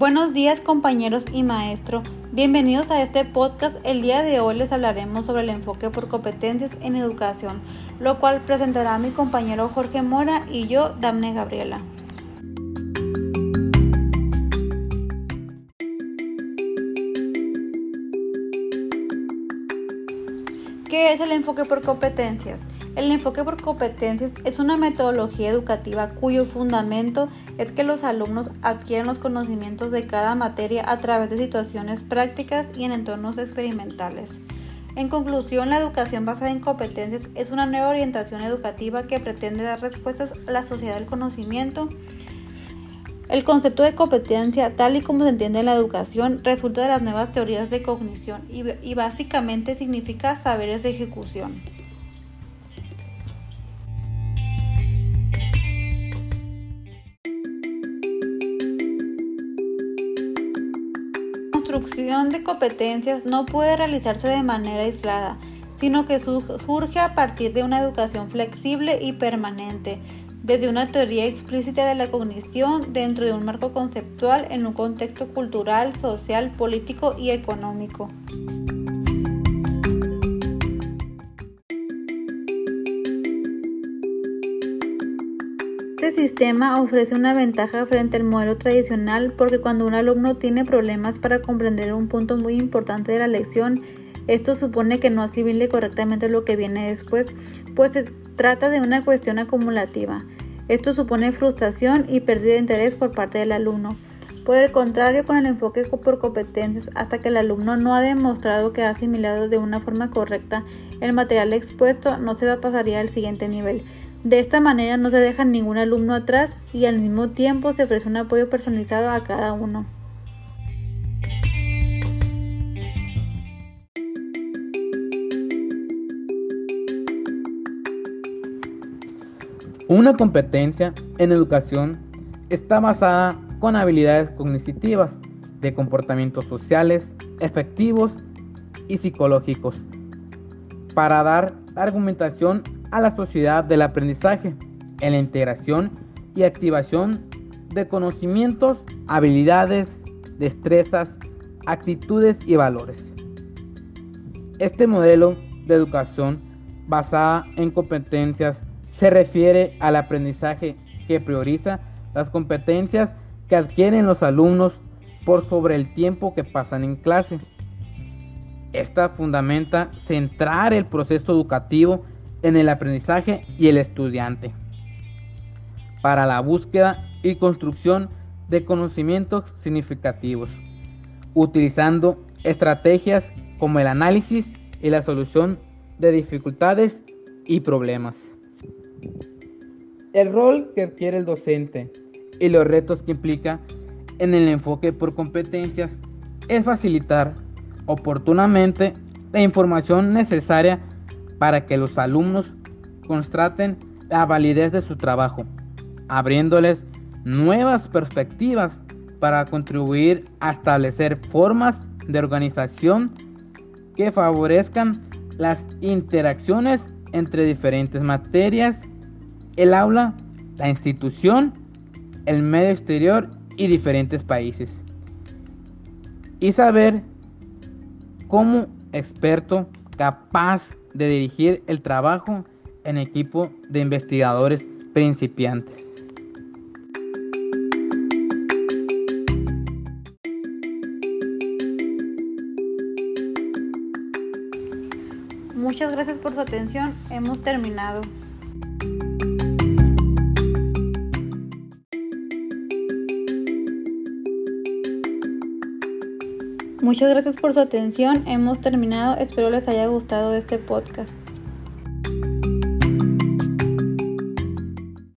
Buenos días compañeros y maestro, bienvenidos a este podcast. El día de hoy les hablaremos sobre el enfoque por competencias en educación, lo cual presentará mi compañero Jorge Mora y yo, Damne Gabriela. ¿Qué es el enfoque por competencias? El enfoque por competencias es una metodología educativa cuyo fundamento es que los alumnos adquieran los conocimientos de cada materia a través de situaciones prácticas y en entornos experimentales. En conclusión, la educación basada en competencias es una nueva orientación educativa que pretende dar respuestas a la sociedad del conocimiento el concepto de competencia, tal y como se entiende en la educación, resulta de las nuevas teorías de cognición y, básicamente significa saberes de ejecución. Construcción de competencias no puede realizarse de manera aislada, sino que surge a partir de una educación flexible y permanente, desde una teoría explícita de la cognición dentro de un marco conceptual en un contexto cultural, social, político y económico. Este sistema ofrece una ventaja frente al modelo tradicional porque cuando un alumno tiene problemas para comprender un punto muy importante de la lección, esto supone que no asimile correctamente lo que viene después, pues trata de una cuestión acumulativa. Esto supone frustración y pérdida de interés por parte del alumno. Por el contrario, con el enfoque por competencias, hasta que el alumno no ha demostrado que ha asimilado de una forma correcta el material expuesto, no se pasaría al siguiente nivel. De esta manera no se deja ningún alumno atrás y al mismo tiempo se ofrece un apoyo personalizado a cada uno. Una competencia en educación está basada con habilidades cognitivas de comportamientos sociales, efectivos y psicológicos para dar argumentación a la sociedad del aprendizaje en la integración y activación de conocimientos, habilidades, destrezas, actitudes y valores. Este modelo de educación basada en competencias se refiere al aprendizaje que prioriza las competencias que adquieren los alumnos por sobre el tiempo que pasan en clase. Esta fundamenta centrar el proceso educativo en el aprendizaje y el estudiante para la búsqueda y construcción de conocimientos significativos, utilizando estrategias como el análisis y la solución de dificultades y problemas. El rol que adquiere el docente y los retos que implica en el enfoque por competencias es facilitar oportunamente la información necesaria para que los alumnos constaten la validez de su trabajo, abriéndoles nuevas perspectivas para contribuir a establecer formas de organización que favorezcan las interacciones entre diferentes materias el aula, la institución, el medio exterior y diferentes países. Y saber como experto capaz de dirigir el trabajo en equipo de investigadores principiantes. Muchas gracias por su atención. Hemos terminado. Muchas gracias por su atención. Hemos terminado. Espero les haya gustado este podcast.